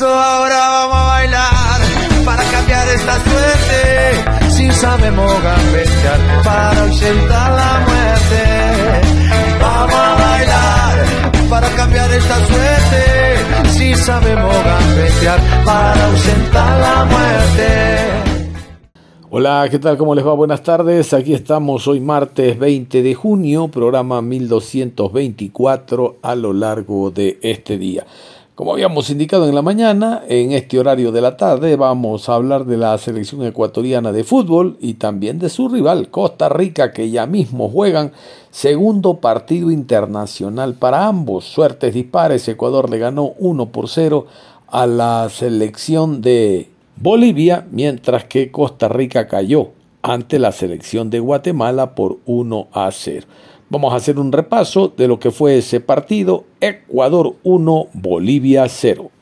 Eso ahora vamos a bailar para cambiar esta suerte. Si sabemos gambetear para ausentar la muerte. Vamos a bailar para cambiar esta suerte. Si sabemos gambetear para ausentar la muerte. Hola, ¿qué tal? ¿Cómo les va? Buenas tardes. Aquí estamos hoy martes 20 de junio, programa 1224 a lo largo de este día. Como habíamos indicado en la mañana, en este horario de la tarde vamos a hablar de la selección ecuatoriana de fútbol y también de su rival, Costa Rica, que ya mismo juegan segundo partido internacional para ambos. Suertes dispares, Ecuador le ganó 1 por 0 a la selección de Bolivia, mientras que Costa Rica cayó ante la selección de Guatemala por 1 a 0. Vamos a hacer un repaso de lo que fue ese partido. Ecuador 1, Bolivia 0.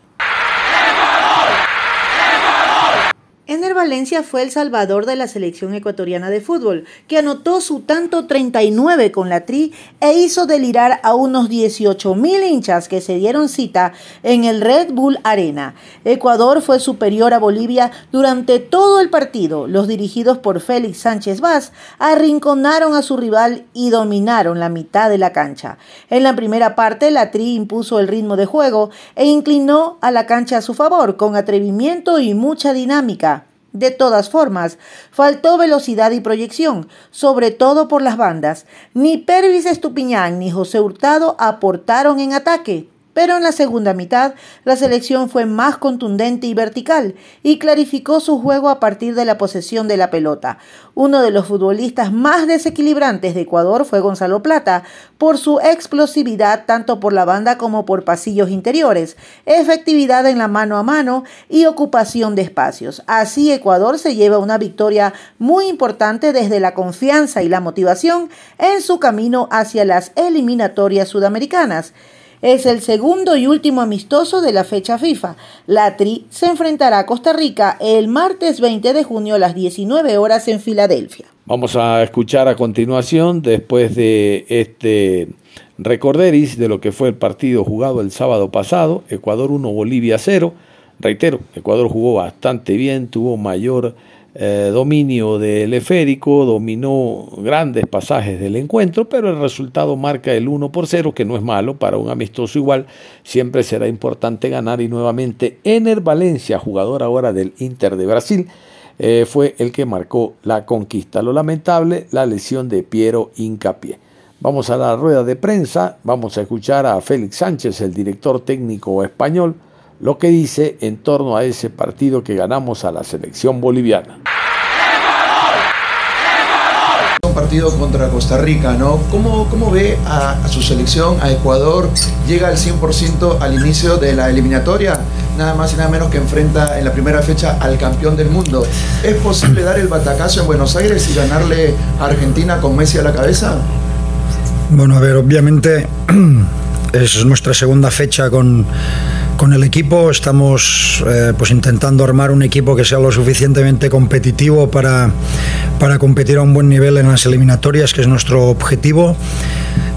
Valencia fue el salvador de la selección ecuatoriana de fútbol, que anotó su tanto 39 con la Tri e hizo delirar a unos 18 mil hinchas que se dieron cita en el Red Bull Arena. Ecuador fue superior a Bolivia durante todo el partido. Los dirigidos por Félix Sánchez Vaz arrinconaron a su rival y dominaron la mitad de la cancha. En la primera parte, la Tri impuso el ritmo de juego e inclinó a la cancha a su favor con atrevimiento y mucha dinámica. De todas formas, faltó velocidad y proyección, sobre todo por las bandas. Ni Pervis Estupiñán ni José Hurtado aportaron en ataque. Pero en la segunda mitad, la selección fue más contundente y vertical y clarificó su juego a partir de la posesión de la pelota. Uno de los futbolistas más desequilibrantes de Ecuador fue Gonzalo Plata, por su explosividad tanto por la banda como por pasillos interiores, efectividad en la mano a mano y ocupación de espacios. Así Ecuador se lleva una victoria muy importante desde la confianza y la motivación en su camino hacia las eliminatorias sudamericanas. Es el segundo y último amistoso de la fecha FIFA. La Tri se enfrentará a Costa Rica el martes 20 de junio a las 19 horas en Filadelfia. Vamos a escuchar a continuación, después de este recorderis de lo que fue el partido jugado el sábado pasado, Ecuador 1, Bolivia 0. Reitero, Ecuador jugó bastante bien, tuvo mayor eh, dominio del esférico, dominó grandes pasajes del encuentro, pero el resultado marca el 1 por 0, que no es malo para un amistoso igual. Siempre será importante ganar y nuevamente Ener Valencia, jugador ahora del Inter de Brasil, eh, fue el que marcó la conquista. Lo lamentable, la lesión de Piero Incapié. Vamos a la rueda de prensa, vamos a escuchar a Félix Sánchez, el director técnico español, lo que dice en torno a ese partido que ganamos a la selección boliviana. Un partido contra Costa Rica, ¿no? ¿Cómo, cómo ve a, su selección, a Ecuador? Llega al 100% al inicio de la eliminatoria, nada más y nada menos que enfrenta en la primera fecha al campeón del mundo. ¿Es posible dar el batacazo en Buenos Aires y ganarle a Argentina con Messi a la cabeza? Bueno, a ver, obviamente es nuestra segunda fecha con con el equipo estamos eh, pues intentando armar un equipo que sea lo suficientemente competitivo para, para competir a un buen nivel en las eliminatorias, que es nuestro objetivo.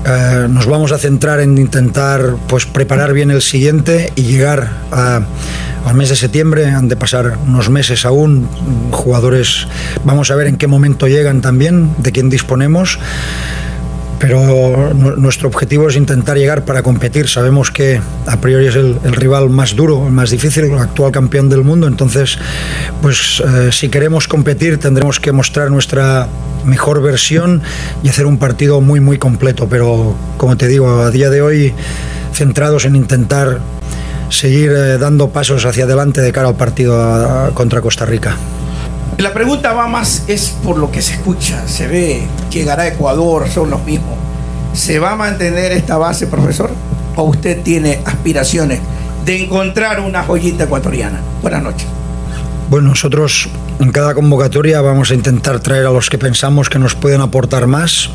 Eh, nos vamos a centrar en intentar pues, preparar bien el siguiente y llegar al mes de septiembre. Han de pasar unos meses aún. Jugadores, vamos a ver en qué momento llegan también, de quién disponemos pero nuestro objetivo es intentar llegar para competir. Sabemos que a priori es el, rival más duro, el más difícil, el actual campeón del mundo, entonces pues eh, si queremos competir tendremos que mostrar nuestra mejor versión y hacer un partido muy muy completo, pero como te digo, a día de hoy centrados en intentar seguir eh, dando pasos hacia adelante de cara al partido contra Costa Rica. La pregunta va más, es por lo que se escucha, se ve, llegará a Ecuador, son los mismos. ¿Se va a mantener esta base, profesor? ¿O usted tiene aspiraciones de encontrar una joyita ecuatoriana? Buenas noches. Bueno, nosotros en cada convocatoria vamos a intentar traer a los que pensamos que nos pueden aportar más.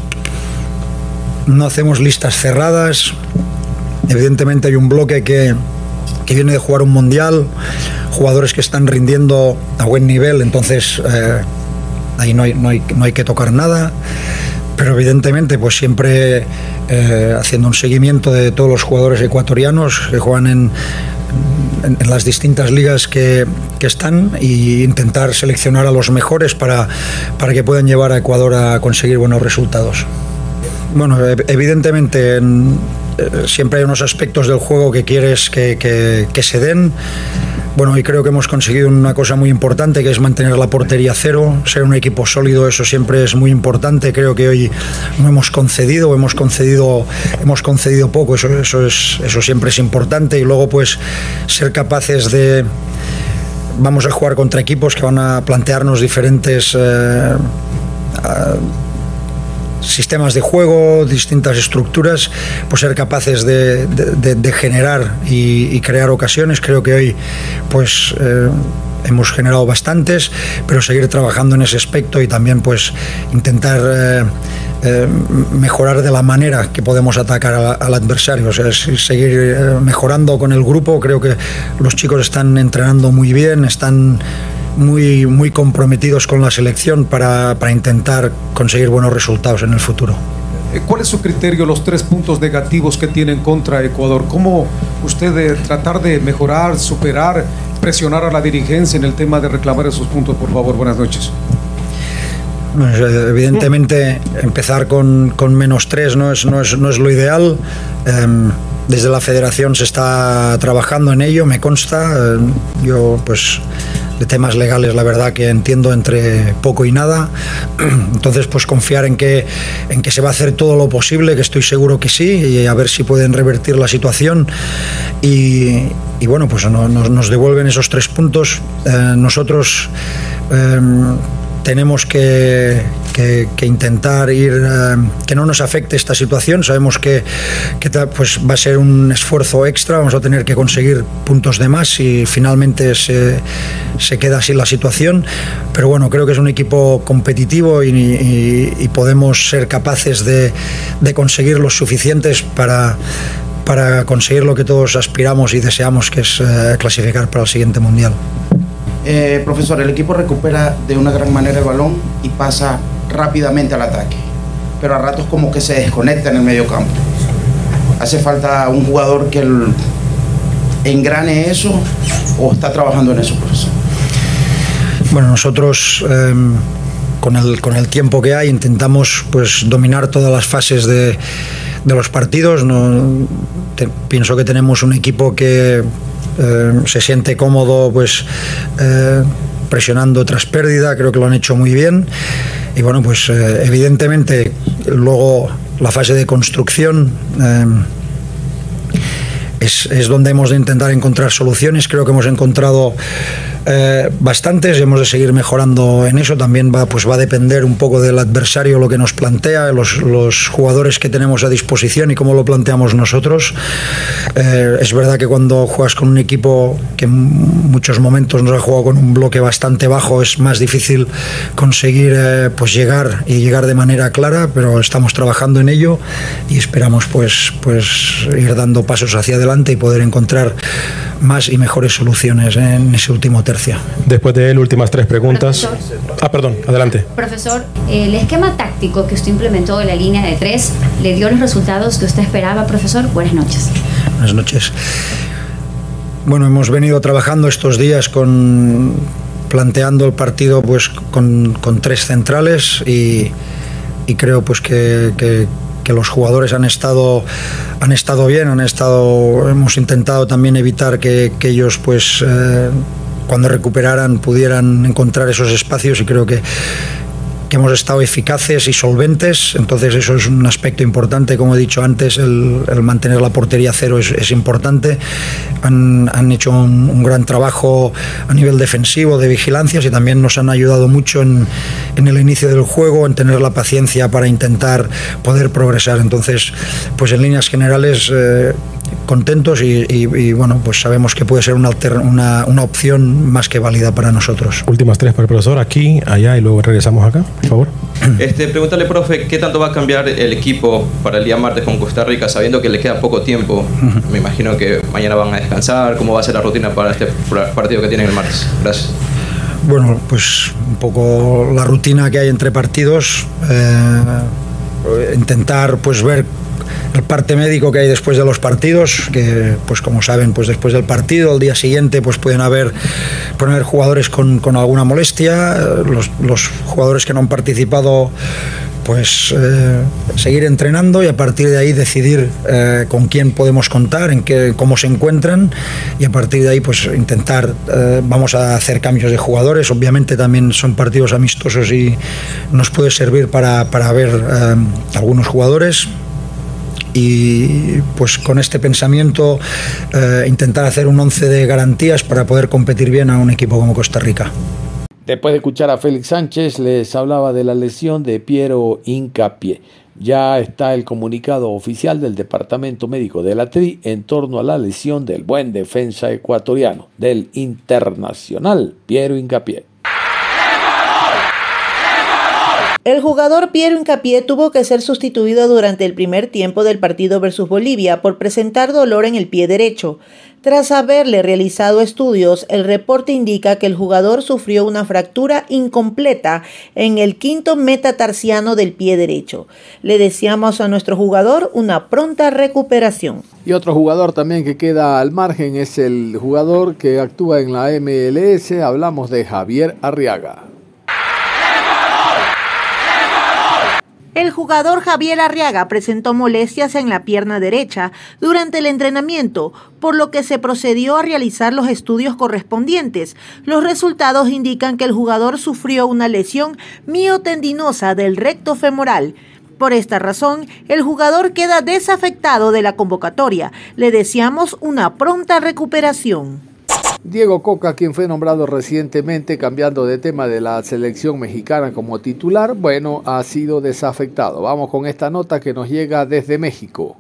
No hacemos listas cerradas. Evidentemente hay un bloque que, que viene de jugar un mundial, jugadores que están rindiendo a buen nivel, entonces eh, ahí no hay, no, hay, no hay que tocar nada pero evidentemente pues siempre eh, haciendo un seguimiento de todos los jugadores ecuatorianos que juegan en, las distintas ligas que, que, están e intentar seleccionar a los mejores para, para que puedan llevar a Ecuador a conseguir buenos resultados. Bueno, evidentemente en, eh, siempre hay unos aspectos del juego que quieres que, que, que se den. Bueno, y creo que hemos conseguido una cosa muy importante, que es mantener la portería cero, ser un equipo sólido, eso siempre es muy importante. Creo que hoy no hemos concedido, hemos concedido, hemos concedido poco, eso, eso, es, eso siempre es importante. Y luego, pues, ser capaces de. Vamos a jugar contra equipos que van a plantearnos diferentes. Eh, sistemas de juego, distintas estructuras, pues ser capaces de, generar y, y, crear ocasiones. Creo que hoy pues eh, hemos generado bastantes, pero seguir trabajando en ese aspecto y también pues intentar eh, eh, mejorar de la manera que podemos atacar a, al adversario, o sea, seguir eh, mejorando con el grupo. Creo que los chicos están entrenando muy bien, están muy, muy comprometidos con la selección para, para intentar conseguir buenos resultados en el futuro. ¿Cuál es su criterio, los tres puntos negativos que tienen contra Ecuador? ¿Cómo usted de tratar de mejorar, superar, presionar a la dirigencia en el tema de reclamar esos puntos? Por favor, buenas noches. Pues, evidentemente, empezar con, con menos tres no es, no, es, no es lo ideal. Eh, desde la federación se está trabajando en ello, me consta. Eh, yo, pues, de temas legales, la verdad que entiendo entre poco y nada. Entonces, pues confiar en que, en que se va a hacer todo lo posible, que estoy seguro que sí, y a ver si pueden revertir la situación. Y, y bueno, pues no, nos, nos, devuelven esos tres puntos. Eh, nosotros. Eh, tenemos que, intentar ir, eh, que no nos afecte esta situación. Sabemos que, pues va a ser un esfuerzo extra, vamos a tener que conseguir puntos de más y finalmente se, queda así la situación. Pero bueno, creo que es un equipo competitivo y, podemos ser capaces de, conseguir los suficientes para para conseguir lo que todos aspiramos y deseamos, que es eh, clasificar para el siguiente mundial. Eh, profesor, el equipo recupera de una gran manera el balón y pasa rápidamente al ataque, pero a ratos como que se desconecta en el medio campo. ¿Hace falta un jugador que engrane eso o está trabajando en eso, profesor? Bueno, nosotros eh, con, el, con el tiempo que hay intentamos pues dominar todas las fases de, de los partidos. Pienso que tenemos un equipo que eh, se siente cómodo pues eh, presionando tras pérdida, creo que lo han hecho muy bien. Y bueno pues eh, evidentemente luego la fase de construcción eh, es, es, donde hemos de intentar encontrar soluciones, creo que hemos encontrado eh, bastantes hemos de seguir mejorando en eso. También va, pues va a depender un poco del adversario lo que nos plantea, los, jugadores que tenemos a disposición y cómo lo planteamos nosotros. Eh, es verdad que cuando juegas con un equipo que en muchos momentos nos ha jugado con un bloque bastante bajo, es más difícil conseguir eh, pues llegar y llegar de manera clara, pero estamos trabajando en ello y esperamos pues, pues ir dando pasos hacia adelante y poder encontrar más y mejores soluciones en ese último Después de él, últimas tres preguntas. Profesor. Ah, perdón, adelante. Profesor, el esquema táctico que usted implementó en la línea de tres, ¿le dio los resultados que usted esperaba, profesor? Buenas noches. Buenas noches. Bueno, hemos venido trabajando estos días con planteando el partido pues con, con tres centrales y, y creo pues que, que que los jugadores han estado han estado bien han estado hemos intentado también evitar que, que ellos pues eh, cuando recuperaran pudieran encontrar esos espacios y creo que, que hemos estado eficaces y solventes, entonces eso es un aspecto importante, como he dicho antes, el, mantener la portería cero es, importante. Han, han hecho un, un, gran trabajo a nivel defensivo, de vigilancias y también nos han ayudado mucho en, en el inicio del juego, en tener la paciencia para intentar poder progresar. Entonces, pues en líneas generales... Eh, contentos y, bueno, pues sabemos que puede ser una, una, una, opción más que válida para nosotros. Últimas tres para el profesor, aquí, allá y luego regresamos acá, por favor. Este, pregúntale, profe, ¿qué tanto va a cambiar el equipo para el día martes con Costa Rica, sabiendo que le queda poco tiempo? Me imagino que mañana van a descansar. ¿Cómo va a ser la rutina para este partido que tienen el martes? Gracias. Bueno, pues un poco la rutina que hay entre partidos. Eh, intentar pues ver el parte médico que hay después de los partidos, que pues como saben, pues después del partido, al día siguiente, pues pueden haber, jugadores con, alguna molestia, los, los, jugadores que no han participado pues eh, seguir entrenando y a partir de ahí decidir eh, con quién podemos contar, en qué, cómo se encuentran. Y a partir de ahí pues intentar, eh, vamos a hacer cambios de jugadores, obviamente también son partidos amistosos y nos puede servir para, para ver algunos jugadores, y pues con este pensamiento eh, intentar hacer un once de garantías para poder competir bien a un equipo como Costa Rica. Después de escuchar a Félix Sánchez, les hablaba de la lesión de Piero Incapié. Ya está el comunicado oficial del Departamento Médico de la TRI en torno a la lesión del buen defensa ecuatoriano, del internacional Piero Incapié. El jugador Piero Incapié tuvo que ser sustituido durante el primer tiempo del partido versus Bolivia por presentar dolor en el pie derecho. Tras haberle realizado estudios, el reporte indica que el jugador sufrió una fractura incompleta en el quinto metatarsiano del pie derecho. Le deseamos a nuestro jugador una pronta recuperación. Y otro jugador también que queda al margen es el jugador que actúa en la MLS, hablamos de Javier Arriaga. El jugador Javier Arriaga presentó molestias en la pierna derecha durante el entrenamiento, por lo que se procedió a realizar los estudios correspondientes. Los resultados indican que el jugador sufrió una lesión miotendinosa del recto femoral. Por esta razón, el jugador queda desafectado de la convocatoria. Le deseamos una pronta recuperación. Diego Coca, quien fue nombrado recientemente cambiando de tema de la selección mexicana como titular, bueno, ha sido desafectado. Vamos con esta nota que nos llega desde México.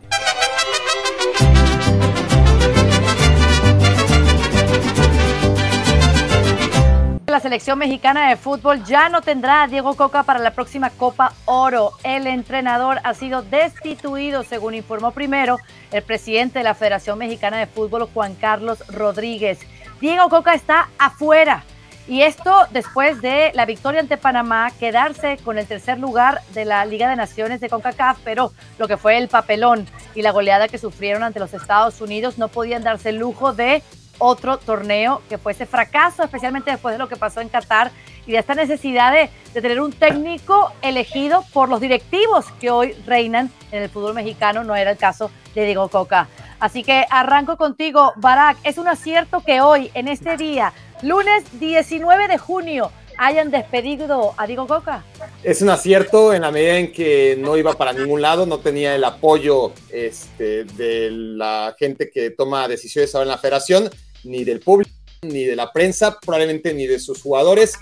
La selección mexicana de fútbol ya no tendrá a Diego Coca para la próxima Copa Oro. El entrenador ha sido destituido, según informó primero el presidente de la Federación Mexicana de Fútbol, Juan Carlos Rodríguez. Diego Coca está afuera. Y esto después de la victoria ante Panamá, quedarse con el tercer lugar de la Liga de Naciones de CONCACAF, pero lo que fue el papelón y la goleada que sufrieron ante los Estados Unidos no podían darse el lujo de otro torneo que fuese fracaso, especialmente después de lo que pasó en Qatar y de esta necesidad de, de, tener un técnico elegido por los directivos que hoy reinan en el fútbol mexicano. No era el caso de Diego Coca. Así que arranco contigo, Barak. Es un acierto que hoy, en este día, lunes 19 de junio, hayan despedido a Diego Coca. Es un acierto en la medida en que no iba para ningún lado, no tenía el apoyo este, de la gente que toma decisiones ahora en la federación, ni del público, ni de la prensa, probablemente ni de sus jugadores,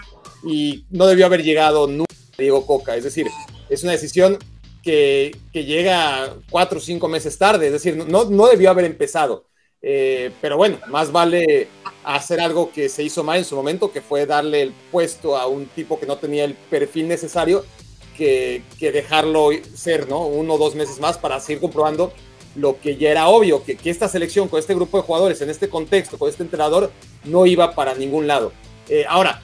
y no debió haber llegado nunca Diego Coca. Es decir, es una decisión que, llega cuatro o cinco meses tarde, es decir, no, no debió haber empezado. Eh, pero bueno, más vale hacer algo que se hizo mal en su momento, que fue darle el puesto a un tipo que no tenía el perfil necesario, que, que dejarlo ser, ¿no? Uno o dos meses más para seguir comprobando lo que ya era obvio, que, que, esta selección con este grupo de jugadores, en este contexto, con este entrenador, no iba para ningún lado. Eh, ahora,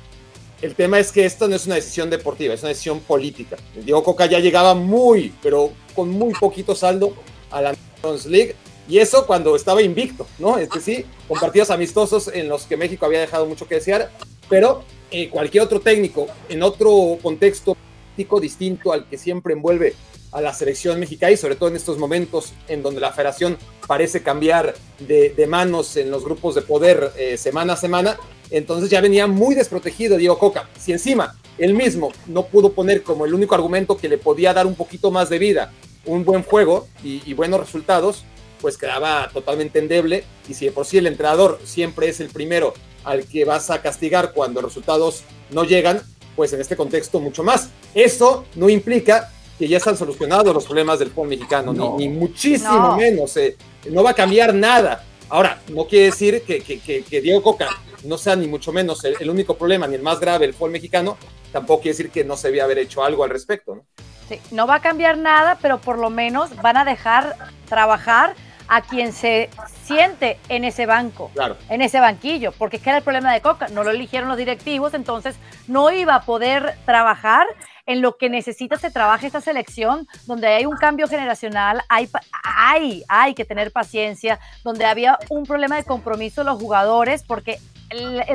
el tema es que esto no es una decisión deportiva, es una decisión política. Diego Coca ya llegaba muy, pero con muy poquito saldo a la Nations League. Y eso cuando estaba invicto, ¿no? Es decir, con partidos amistosos en los que México había dejado mucho que desear, pero eh, cualquier otro técnico en otro contexto político distinto al que siempre envuelve a la selección mexicana y sobre todo en estos momentos en donde la federación parece cambiar de, manos en los grupos de poder eh, semana a semana, entonces ya venía muy desprotegido Diego Coca. Si encima él mismo no pudo poner como el único argumento que le podía dar un poquito más de vida, un buen juego y, buenos resultados, pues quedaba totalmente endeble. Y si de por sí el entrenador siempre es el primero al que vas a castigar cuando resultados no llegan, pues en este contexto mucho más. Eso no implica que ya están solucionados los problemas del fútbol mexicano, No. ni, ni muchísimo No. menos. eh, no va a cambiar nada. Ahora, no quiere decir que, que- que- que Diego Coca no sea ni mucho menos el, el único problema, ni el más grave del fútbol mexicano, tampoco quiere decir que no se debía haber hecho algo al respecto. ¿no? Sí, no va a cambiar nada, pero por lo menos van a dejar trabajar a quien se siente en ese banco, Claro. en ese banquillo, porque es que era el problema de Coca, no lo eligieron los directivos, entonces no iba a poder trabajar en lo que necesita se trabaje esta selección, donde hay un cambio generacional, hay, hay, hay que tener paciencia, donde había un problema de compromiso los jugadores, porque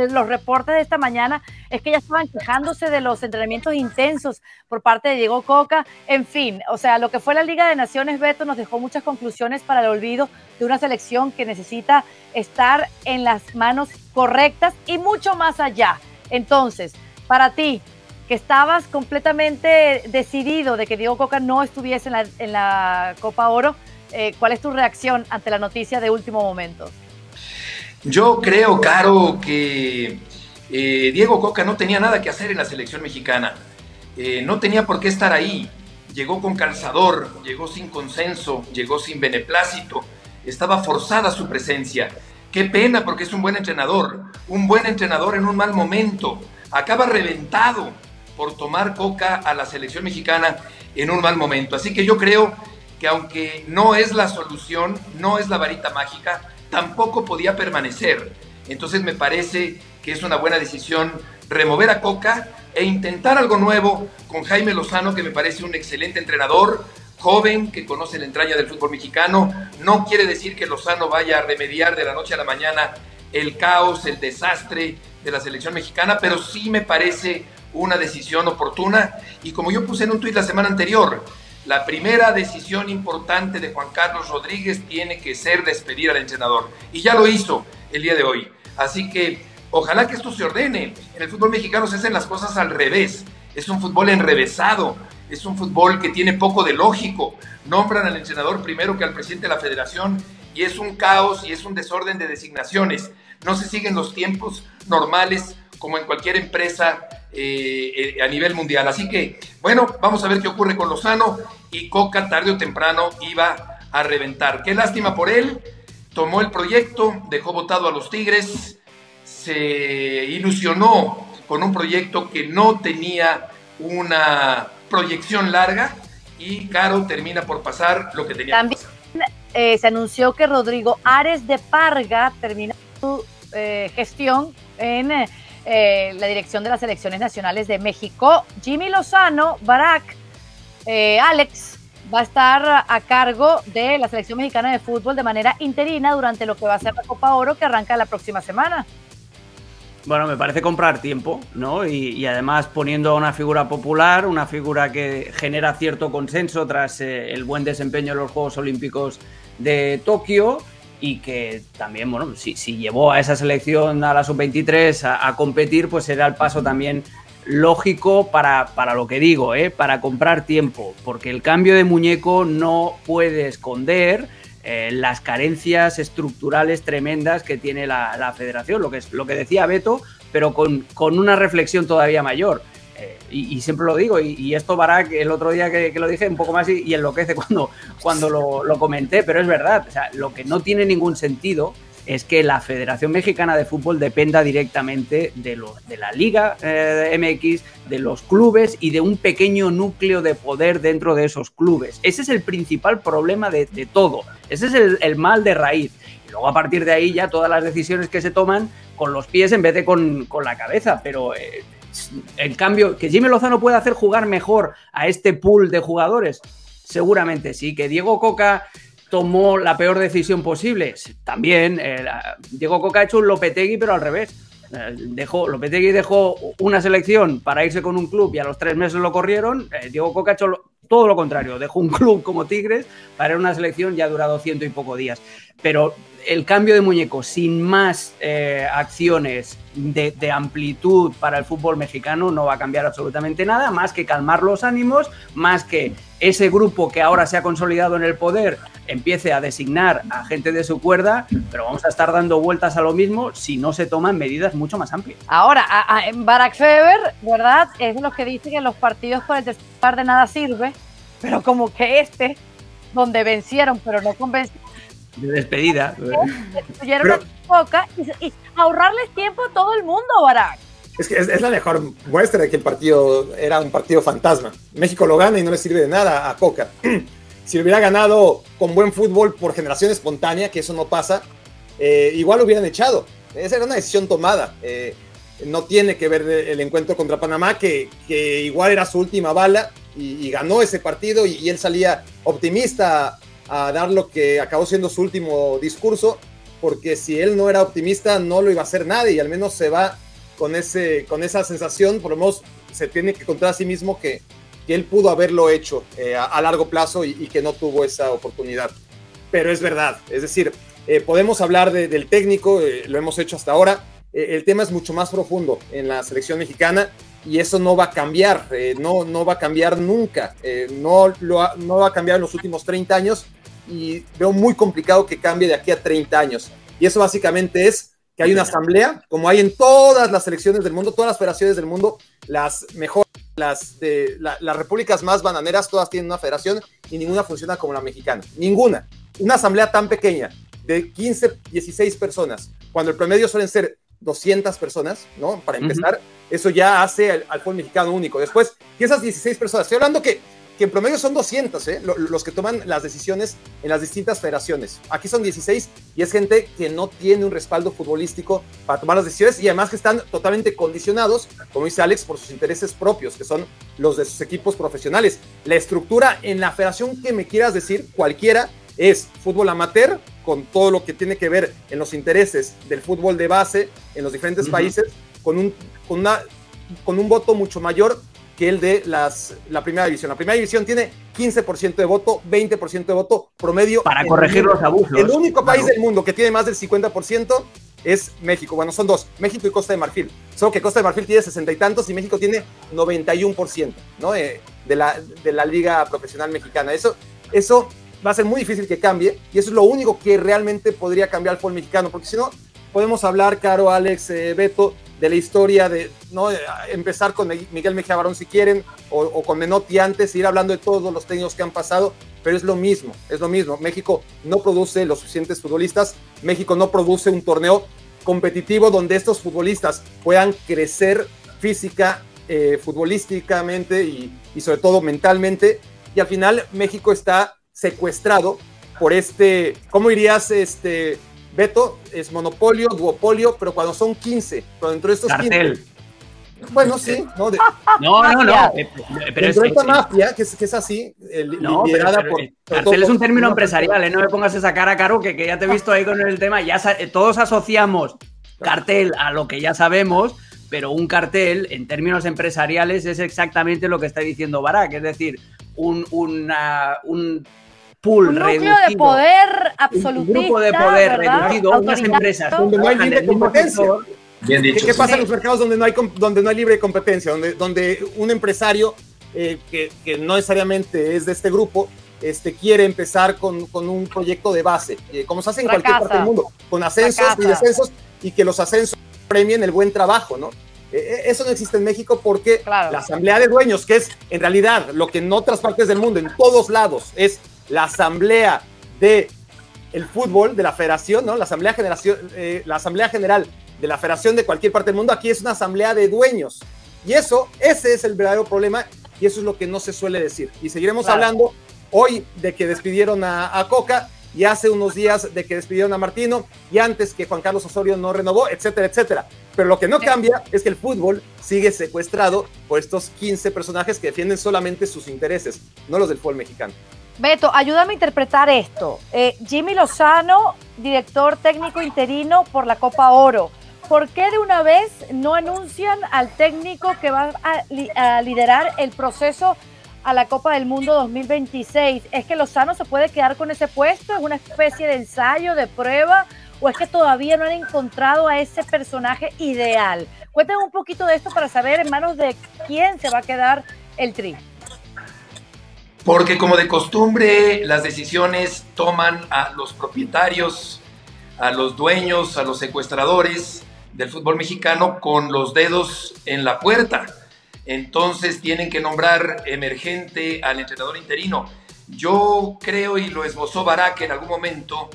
los reportes de esta mañana es que ya estaban quejándose de los entrenamientos intensos por parte de Diego Coca. En fin, o sea, lo que fue la Liga de Naciones, Beto, nos dejó muchas conclusiones para el olvido de una selección que necesita estar en las manos correctas y mucho más allá. Entonces, para ti, que estabas completamente decidido de que Diego Coca no estuviese en la, Copa Oro, eh, ¿cuál es tu reacción ante la noticia de último momento? Yo creo, Caro, que eh, Diego Coca no tenía nada que hacer en la selección mexicana. Eh, no tenía por qué estar ahí. Llegó con calzador, llegó sin consenso, llegó sin beneplácito. Estaba forzada su presencia. Qué pena porque es un buen entrenador. Un buen entrenador en un mal momento. Acaba reventado por tomar Coca a la selección mexicana en un mal momento. Así que yo creo que aunque no es la solución, no es la varita mágica, tampoco podía permanecer. Entonces me parece que es una buena decisión remover a Coca e intentar algo nuevo con Jaime Lozano, que me parece un excelente entrenador, joven, que conoce la entraña del fútbol mexicano. No quiere decir que Lozano vaya a remediar de la noche a la mañana el caos, el desastre de la selección mexicana, pero sí me parece una decisión oportuna. Y como yo puse en un tuit la semana anterior, la primera decisión importante de Juan Carlos Rodríguez tiene que ser despedir al entrenador. Y ya lo hizo el día de hoy. Así que ojalá que esto se ordene. En el fútbol mexicano se hacen las cosas al revés. Es un fútbol enrevesado. Es un fútbol que tiene poco de lógico. Nombran al entrenador primero que al presidente de la federación y es un caos y es un desorden de designaciones. No se siguen los tiempos normales como en cualquier empresa eh, eh, a nivel mundial. Así que, bueno, vamos a ver qué ocurre con Lozano y Coca tarde o temprano iba a reventar. Qué lástima por él. Tomó el proyecto, dejó votado a los Tigres, se ilusionó con un proyecto que no tenía una proyección larga y Caro termina por pasar lo que tenía. También eh, se anunció que Rodrigo Ares de Parga termina su eh, gestión en eh, la dirección de las selecciones nacionales de México. Jimmy Lozano, Barack, eh, Alex va a estar a cargo de la selección mexicana de fútbol de manera interina durante lo que va a ser la Copa Oro que arranca la próxima semana. Bueno, me parece comprar tiempo, ¿no? Y, y además poniendo a una figura popular, una figura que genera cierto consenso tras eh, el buen desempeño en los Juegos Olímpicos de Tokio y que también, bueno, si, si llevó a esa selección a la sub-23 a, competir, pues será el paso también lógico para, para lo que digo, ¿eh? para comprar tiempo, porque el cambio de muñeco no puede esconder eh, las carencias estructurales tremendas que tiene la, la federación, lo que, es, lo que decía Beto, pero con, con una reflexión todavía mayor. Y, siempre lo digo, y, esto Barak el otro día que, lo dije un poco más y, enloquece cuando, cuando lo, comenté, pero es verdad, o sea, lo que no tiene ningún sentido es que la Federación Mexicana de Fútbol dependa directamente de, la Liga eh, MX, de los clubes y de un pequeño núcleo de poder dentro de esos clubes. Ese es el principal problema de, todo, ese es el, mal de raíz. Y luego a partir de ahí ya todas las decisiones que se toman con los pies en vez de con, con la cabeza, pero... Eh, en cambio, que Jimmy Lozano pueda hacer jugar mejor a este pool de jugadores, seguramente sí. Que Diego Coca tomó la peor decisión posible, también. Eh, Diego Coca ha hecho un Lopetegui, pero al revés. Eh, dejó, Lopetegui dejó una selección para irse con un club y a los tres meses lo corrieron. Eh, Diego Coca ha hecho todo lo contrario, dejó un club como Tigres para una selección ya ha durado ciento y poco días. Pero el cambio de muñeco sin más eh, acciones de, de, amplitud para el fútbol mexicano no va a cambiar absolutamente nada, más que calmar los ánimos, más que ese grupo que ahora se ha consolidado en el poder empiece a designar a gente de su cuerda, pero vamos a estar dando vueltas a lo mismo si no se toman medidas mucho más amplias. Ahora, a, Barack Feber, ¿verdad? Es lo que dice que los partidos por el tercer de nada sirve, pero como que este, donde vencieron, pero no convencieron. De despedida. Pero, poca y, y, ahorrarles tiempo a todo el mundo, Barack. Es que es, es, la mejor muestra de que el partido era un partido fantasma. México lo gana y no le sirve de nada a Coca. si hubiera ganado con buen fútbol por generación espontánea, que eso no pasa, eh, igual lo hubieran echado. Esa era una decisión tomada. Eh, no tiene que ver el encuentro contra Panamá, que, que igual era su última bala y, y ganó ese partido y, y, él salía optimista a, dar lo que acabó siendo su último discurso, porque si él no era optimista no lo iba a hacer nadie y al menos se va con, ese, con esa sensación, por lo menos se tiene que contar a sí mismo que, él pudo haberlo hecho eh, a, largo plazo y, que no tuvo esa oportunidad. Pero es verdad, es decir, eh, podemos hablar de, del técnico, eh, lo hemos hecho hasta ahora, el tema es mucho más profundo en la selección mexicana y eso no va a cambiar, eh, no, no va a cambiar nunca, eh, no, lo ha, no va a cambiar en los últimos 30 años y veo muy complicado que cambie de aquí a 30 años. Y eso básicamente es que hay una asamblea, como hay en todas las selecciones del mundo, todas las federaciones del mundo, las mejores, las, de, la, las repúblicas más bananeras, todas tienen una federación y ninguna funciona como la mexicana. Ninguna. Una asamblea tan pequeña, de 15, 16 personas, cuando el promedio suelen ser 200 personas, ¿no? Para empezar, uh -huh. Eso ya hace al, al fútbol mexicano único. Después, que esas 16 personas, estoy hablando que que en promedio son 200, ¿eh? los que toman las decisiones en las distintas federaciones. Aquí son 16 y es gente que no tiene un respaldo futbolístico para tomar las decisiones y además que están totalmente condicionados, como dice Alex, por sus intereses propios, que son los de sus equipos profesionales. La estructura en la federación que me quieras decir, cualquiera, es fútbol amateur, con todo lo que tiene que ver en los intereses del fútbol de base en los diferentes uh -huh. países, con un, con, una, con un voto mucho mayor que el de las, la primera división. La primera división tiene 15% de voto, 20% de voto promedio. Para corregir los abusos. El único claro. país del mundo que tiene más del 50% es México. Bueno, son dos, México y Costa de Marfil. Solo que Costa de Marfil tiene 60 y tantos y México tiene 91%, ¿no? Eh, de, la, de la liga profesional mexicana. Eso, eso va a ser muy difícil que cambie y eso es lo único que realmente podría cambiar el fútbol mexicano, porque si no, podemos hablar, Caro, Alex, eh, Beto, de la historia de no empezar con Miguel Mejía Barón si quieren o, con Menotti antes ir hablando de todos los técnicos que han pasado pero es lo mismo es lo mismo. México no produce los suficientes futbolistas México no produce un torneo competitivo donde estos futbolistas puedan crecer física eh, futbolísticamente y, y sobre todo mentalmente y al final México está secuestrado por este cómo irías este Beto es monopolio, duopolio, pero cuando son 15, pero dentro de estos Cartel. 15. Bueno, sí, no, de, no, no, no, eh, pero dentro de esta mafia, que es, que es así, el, no, liderada pero, pero, por. Cartel es un término empresarial, ¿eh? no me pongas esa cara, Caro, que, que ya te he visto ahí con el tema. Ya todos asociamos cartel a lo que ya sabemos, pero un cartel, en términos empresariales, es exactamente lo que está diciendo Barak, es decir, un, una, un pool un reducido, de poder absolutista, un grupo de poder ¿verdad? reducido unas empresas donde no hay libre competencia. Bien dicho, ¿Qué, qué pasa sí. en los mercados donde no hay, donde no hay libre competencia? Donde, donde un empresario eh, que, que, no necesariamente es de este grupo este, quiere empezar con, con un proyecto de base, eh, como se hace en Fracasa. cualquier parte del mundo, con ascensos Fracasa. y descensos y que los ascensos premien el buen trabajo, ¿no? Eh, eso no existe en México porque claro. la asamblea de dueños, que es en realidad lo que en otras partes del mundo, en todos lados, es la asamblea de el fútbol de la federación, ¿no? La asamblea, generación, eh, la asamblea general de la federación de cualquier parte del mundo, aquí es una asamblea de dueños. Y eso, ese es el verdadero problema y eso es lo que no se suele decir. Y seguiremos claro. hablando hoy de que despidieron a, a, Coca y hace unos días de que despidieron a Martino y antes que Juan Carlos Osorio no renovó, etcétera, etcétera. Pero lo que no cambia es que el fútbol sigue secuestrado por estos 15 personajes que defienden solamente sus intereses, no los del fútbol mexicano. Beto, ayúdame a interpretar esto. Eh, Jimmy Lozano, director técnico interino por la Copa Oro. ¿Por qué de una vez no anuncian al técnico que va a, a liderar el proceso a la Copa del Mundo 2026. ¿Es que Lozano se puede quedar con ese puesto? ¿Es una especie de ensayo, de prueba? ¿O es que todavía no han encontrado a ese personaje ideal? Cuéntame un poquito de esto para saber en manos de quién se va a quedar el tri. Porque como de costumbre, las decisiones toman a los propietarios, a los dueños, a los secuestradores del fútbol mexicano con los dedos en la puerta. Entonces tienen que nombrar emergente al entrenador interino. Yo creo, y lo esbozó Barak en algún momento,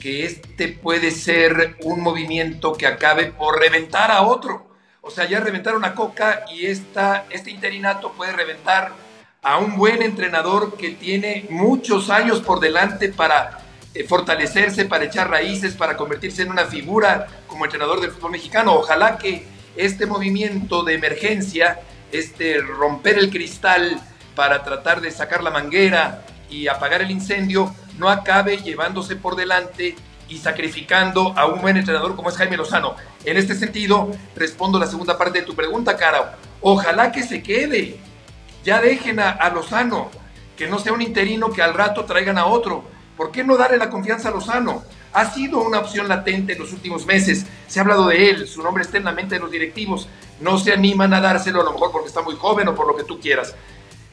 que este puede ser un movimiento que acabe por reventar a otro. O sea, ya reventaron a Coca y esta, este interinato puede reventar a un buen entrenador que tiene muchos años por delante para eh, fortalecerse, para echar raíces, para convertirse en una figura como entrenador del fútbol mexicano. Ojalá que este movimiento de emergencia, este romper el cristal para tratar de sacar la manguera y apagar el incendio, no acabe llevándose por delante y sacrificando a un buen entrenador como es Jaime Lozano. En este sentido, respondo la segunda parte de tu pregunta, Cara. Ojalá que se quede ya dejen a, Lozano, que no sea un interino que al rato traigan a otro. ¿Por qué no darle la confianza a Lozano? Ha sido una opción latente en los últimos meses. Se ha hablado de él, su nombre está en la mente de los directivos. No se animan a dárselo, a lo mejor porque está muy joven o por lo que tú quieras.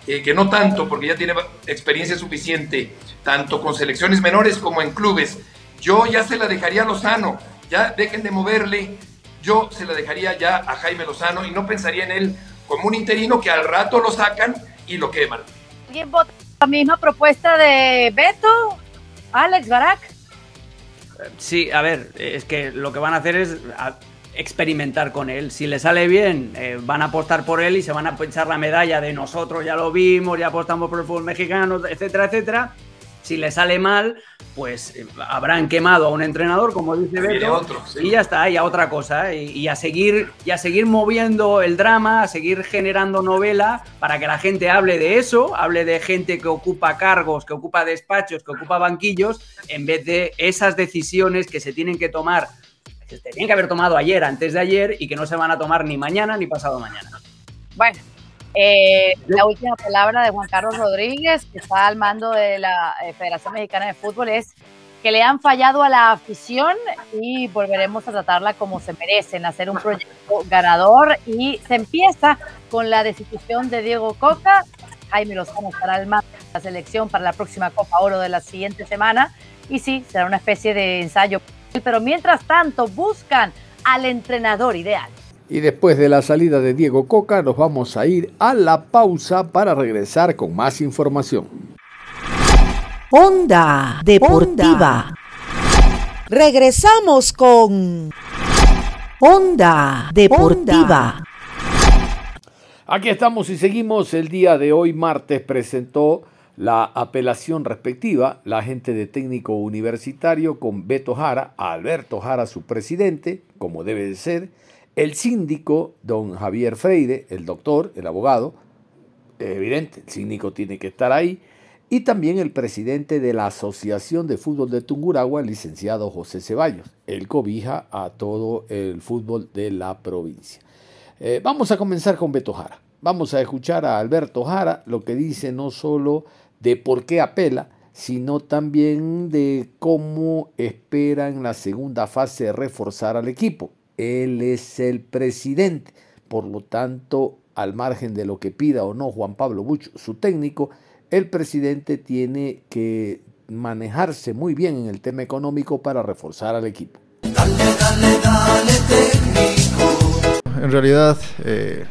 Eh, que no tanto, porque ya tiene experiencia suficiente, tanto con selecciones menores como en clubes. Yo ya se la dejaría a Lozano, ya dejen de moverle, yo se la dejaría ya a Jaime Lozano y no pensaría en él como un interino que al rato lo sacan y lo queman. ¿Quién vota la misma propuesta de Beto? Alex Barak. Sí, a ver, es que lo que van a hacer es experimentar con él. Si le sale bien, eh, van a apostar por él y se van a echar la medalla de nosotros ya lo vimos, ya apostamos por el fútbol mexicano, etcétera, etcétera. Si le sale mal, pues eh, habrán quemado a un entrenador, como dice Beto, y ya está, y a otra cosa, ¿eh? y, a seguir, y a seguir moviendo el drama, a seguir generando novela para que la gente hable de eso, hable de gente que ocupa cargos, que ocupa despachos, que ocupa banquillos, en vez de esas decisiones que se tienen que tomar, que se tenían que haber tomado ayer, antes de ayer, y que no se van a tomar ni mañana ni pasado mañana. Bueno, eh, la última palabra de Juan Carlos Rodríguez, que está al mando de la eh, Federación Mexicana de Fútbol, es que le han fallado a la afición y volveremos a tratarla como se merecen, hacer un proyecto ganador y se empieza con la destitución de Diego Coca. Jaime Lozano estará al mando de la selección para la próxima Copa Oro de la siguiente semana y sí, será una especie de ensayo. Pero mientras tanto buscan al entrenador ideal. Y después de la salida de Diego Coca nos vamos a ir a la pausa para regresar con más información. Onda Deportiva. Regresamos con Onda Deportiva. Aquí estamos y seguimos. El día de hoy, martes, presentó la apelación respectiva la agente de técnico universitario con Beto Jara, Alberto Jara, su presidente, como debe de ser, el síndico, don Javier Freire, el doctor, el abogado, evidente, el síndico tiene que estar ahí, y también el presidente de la Asociación de Fútbol de Tunguragua, el licenciado José Ceballos. Él cobija a todo el fútbol de la provincia. Eh, vamos a comenzar con Beto Jara. Vamos a escuchar a Alberto Jara lo que dice no solo de por qué apela, sino también de cómo espera en la segunda fase reforzar al equipo. Él es el presidente. Por lo tanto, al margen de lo que pida o no Juan Pablo Buch, su técnico, el presidente tiene que manejarse muy bien en el tema económico para reforzar al equipo. En realidad, eh,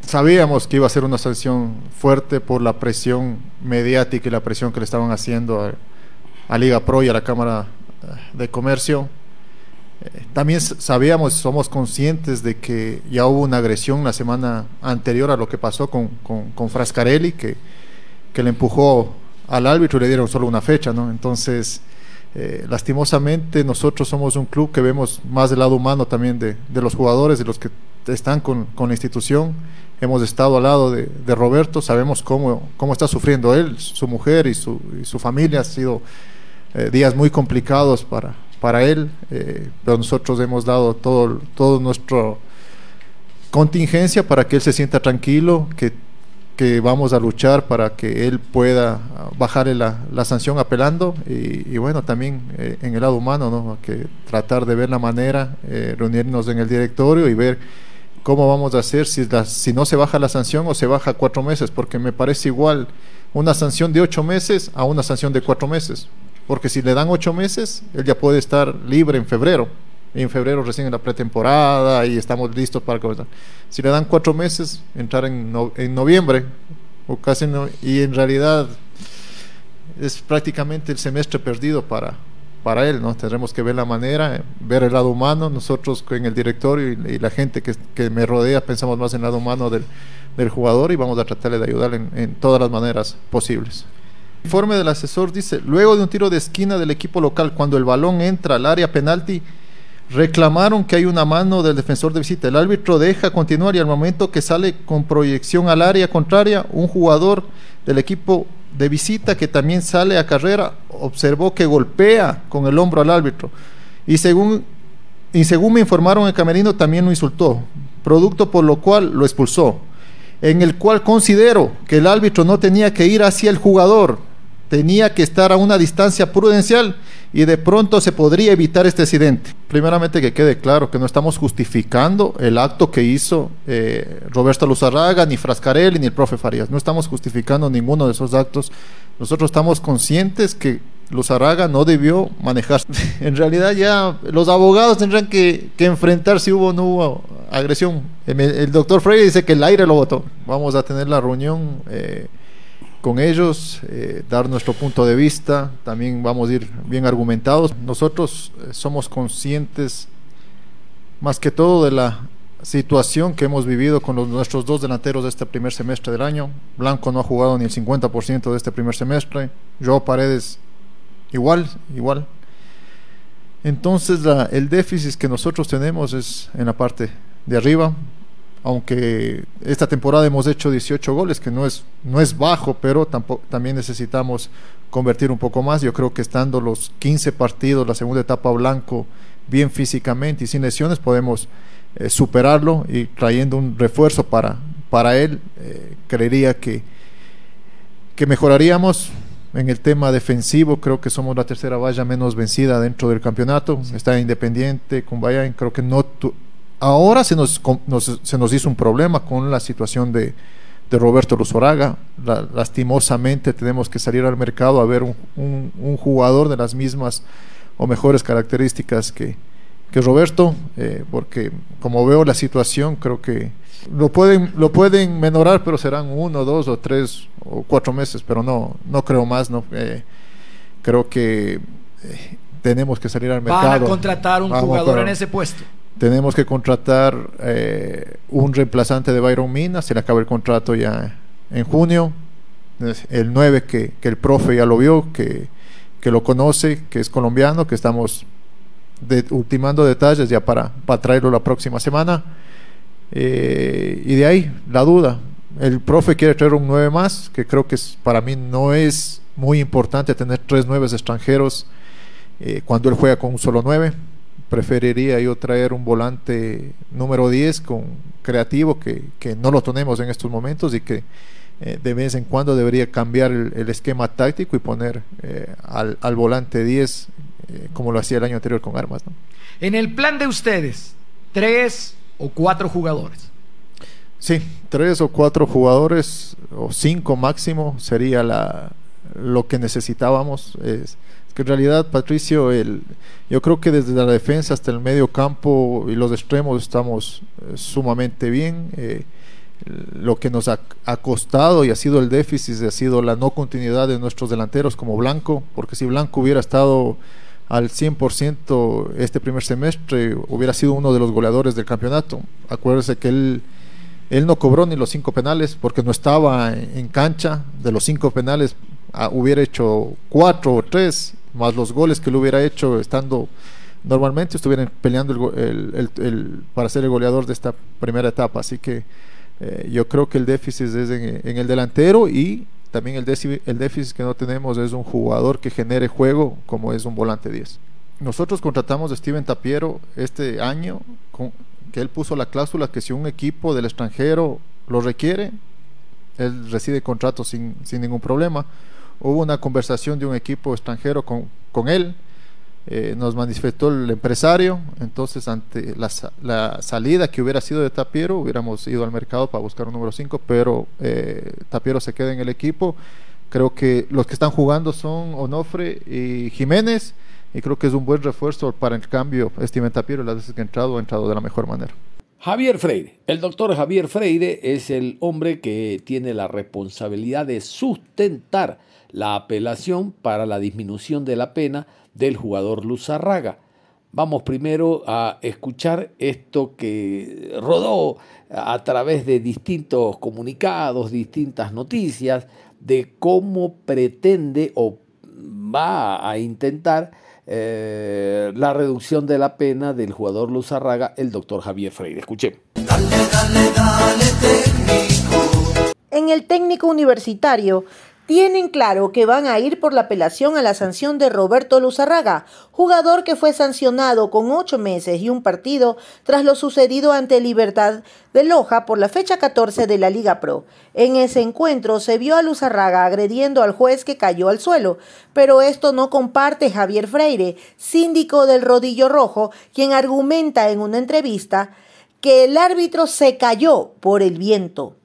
sabíamos que iba a ser una sanción fuerte por la presión mediática y la presión que le estaban haciendo a, a Liga Pro y a la Cámara de Comercio también sabíamos, somos conscientes de que ya hubo una agresión la semana anterior a lo que pasó con, con, Frascarelli, que, que, le empujó al árbitro y le dieron solo una fecha, ¿no? Entonces, eh, lastimosamente, nosotros somos un club que vemos más del lado humano también de, de los jugadores, de los que están con, con, la institución. Hemos estado al lado de, de, Roberto, sabemos cómo, cómo está sufriendo él, su mujer y su, y su familia. Ha sido eh, días muy complicados para, para él, eh, pero nosotros hemos dado todo, todo nuestro contingencia para que él se sienta tranquilo, que, que vamos a luchar para que él pueda bajarle la, la sanción apelando y, y bueno, también eh, en el lado humano, ¿no? que tratar de ver la manera, eh, reunirnos en el directorio y ver cómo vamos a hacer si, la, si no se baja la sanción o se baja cuatro meses, porque me parece igual una sanción de ocho meses a una sanción de cuatro meses, porque si le dan ocho meses, él ya puede estar libre en febrero en febrero recién en la pretemporada y estamos listos para comenzar. Si le dan cuatro meses, entrar en, no, en noviembre o casi no, y en realidad es prácticamente el semestre perdido para, para él, ¿no? Tendremos que ver la manera, ver el lado humano. Nosotros en el directorio y, la gente que, que, me rodea pensamos más en el lado humano del, del jugador y vamos a tratarle de ayudar en, en todas las maneras posibles. El informe del asesor dice, luego de un tiro de esquina del equipo local, cuando el balón entra al área penalti, reclamaron que hay una mano del defensor de visita. El árbitro deja continuar y al momento que sale con proyección al área contraria, un jugador del equipo de visita que también sale a carrera observó que golpea con el hombro al árbitro y según, y según me informaron el camerino también lo insultó, producto por lo cual lo expulsó, en el cual considero que el árbitro no tenía que ir hacia el jugador, tenía que estar a una distancia prudencial y de pronto se podría evitar este accidente. Primeramente que quede claro que no estamos justificando el acto que hizo eh, Roberto Luzarraga, ni Frascarelli, ni el profe Farías. No estamos justificando ninguno de esos actos. Nosotros estamos conscientes que Luzarraga no debió manejar. en realidad ya los abogados tendrán que, enfrentar si hubo o no hubo agresión. El, el doctor Freire dice que el aire lo votó. Vamos a tener la reunión. Eh, con ellos, eh, dar nuestro punto de vista, también vamos a ir bien argumentados. Nosotros eh, somos conscientes más que todo de la situación que hemos vivido con los, nuestros dos delanteros de este primer semestre del año. Blanco no ha jugado ni el 50% de este primer semestre, Joao Paredes igual, igual. Entonces el déficit que nosotros tenemos es en la parte de arriba, aunque esta temporada hemos hecho 18 goles, que no es, no es bajo, pero tampoco, también necesitamos convertir un poco más. Yo creo que estando los 15 partidos, la segunda etapa blanco, bien físicamente y sin lesiones, podemos eh, superarlo y trayendo un refuerzo para, para él, eh, creería que, que mejoraríamos. En el tema defensivo, creo que somos la tercera valla menos vencida dentro del campeonato. Está Independiente, con Bayern, creo que no Ahora se nos, nos, se nos hizo un problema con la situación de, de Roberto Luzoraga. La, lastimosamente tenemos que salir al mercado a ver un, un, un, jugador de las mismas o mejores características que, que Roberto, eh, porque como veo la situación, creo que lo pueden, lo pueden menorar, pero serán uno, dos o tres o cuatro meses, pero no, no creo más. No, eh, creo que eh, tenemos que salir al mercado. Van a contratar un Vamos jugador en ese puesto tenemos que contratar eh, un reemplazante de Byron Mina, se le acaba el contrato ya en junio. El 9 que, que el profe ya lo vio, que, que, lo conoce, que es colombiano, que estamos de, ultimando detalles ya para, para traerlo la próxima semana. Eh, y de ahí la duda. El profe quiere traer un 9 más, que creo que es, para mí no es muy importante tener tres 9 extranjeros eh, cuando él juega con un solo 9 preferiría yo traer un volante número 10 con creativo que, que no lo tenemos en estos momentos y que eh, de vez en cuando debería cambiar el, el esquema táctico y poner eh, al, al, volante 10 eh, como lo hacía el año anterior con armas. ¿no? En el plan de ustedes, tres o cuatro jugadores. Sí, tres o cuatro jugadores o cinco máximo sería la, lo que necesitábamos. Es, que en realidad, Patricio, el, yo creo que desde la defensa hasta el medio campo y los extremos estamos eh, sumamente bien. Eh, lo que nos ha, ha, costado y ha sido el déficit ha sido la no continuidad de nuestros delanteros como Blanco, porque si Blanco hubiera estado al 100% este primer semestre, hubiera sido uno de los goleadores del campeonato. Acuérdese que él, él no cobró ni los cinco penales porque no estaba en, en cancha. De los cinco penales, ah, hubiera hecho cuatro o tres más los goles que lo hubiera hecho estando normalmente estuvieran peleando el, el, el, para ser el goleador de esta primera etapa. Así que eh, yo creo que el déficit es en, en el delantero y también el déficit, el déficit que no tenemos es un jugador que genere juego como es un volante 10. Nosotros contratamos a Steven Tapiero este año, con, que él puso la cláusula que si un equipo del extranjero lo requiere, él recibe contrato sin, sin ningún problema. Hubo una conversación de un equipo extranjero con, con él, eh, nos manifestó el empresario, entonces ante la, la, salida que hubiera sido de Tapiero, hubiéramos ido al mercado para buscar un número 5, pero eh, Tapiero se queda en el equipo. Creo que los que están jugando son Onofre y Jiménez, y creo que es un buen refuerzo para el cambio. Steven Tapiero, las veces que ha entrado, ha entrado de la mejor manera. Javier Freire. El doctor Javier Freire es el hombre que tiene la responsabilidad de sustentar la apelación para la disminución de la pena del jugador Luzarraga. Vamos primero a escuchar esto que rodó a través de distintos comunicados, distintas noticias, de cómo pretende o va a intentar eh, la reducción de la pena del jugador Luzarraga, el doctor Javier Freire. Escuchemos. En el técnico universitario tienen claro que van a ir por la apelación a la sanción de Roberto Luzarraga, jugador que fue sancionado con ocho meses y un partido tras lo sucedido ante Libertad de Loja por la fecha 14 de la Liga Pro. En ese encuentro se vio a Luzarraga agrediendo al juez que cayó al suelo, pero esto no comparte Javier Freire, síndico del Rodillo Rojo, quien argumenta en una entrevista que el árbitro se cayó por el viento.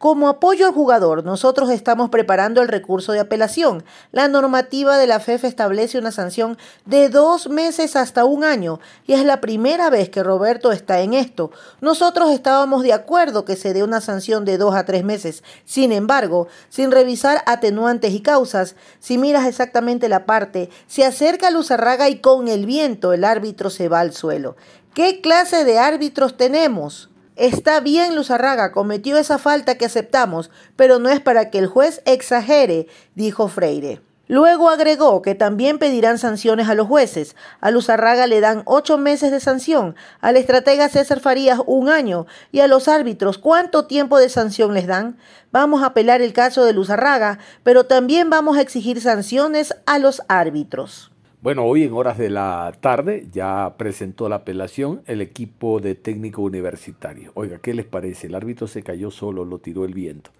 Como apoyo al jugador, nosotros estamos preparando el recurso de apelación. La normativa de la FEF establece una sanción de dos meses hasta un año y es la primera vez que Roberto está en esto. Nosotros estábamos de acuerdo que se dé una sanción de dos a tres meses. Sin embargo, sin revisar atenuantes y causas, si miras exactamente la parte, se acerca a Luzarraga y con el viento el árbitro se va al suelo. ¿Qué clase de árbitros tenemos? Está bien, Luzarraga, cometió esa falta que aceptamos, pero no es para que el juez exagere, dijo Freire. Luego agregó que también pedirán sanciones a los jueces. A Luzarraga le dan ocho meses de sanción, al estratega César Farías un año y a los árbitros cuánto tiempo de sanción les dan. Vamos a apelar el caso de Luzarraga, pero también vamos a exigir sanciones a los árbitros. Bueno, hoy en horas de la tarde ya presentó la apelación el equipo de técnico universitario. Oiga, ¿qué les parece? El árbitro se cayó solo, lo tiró el viento.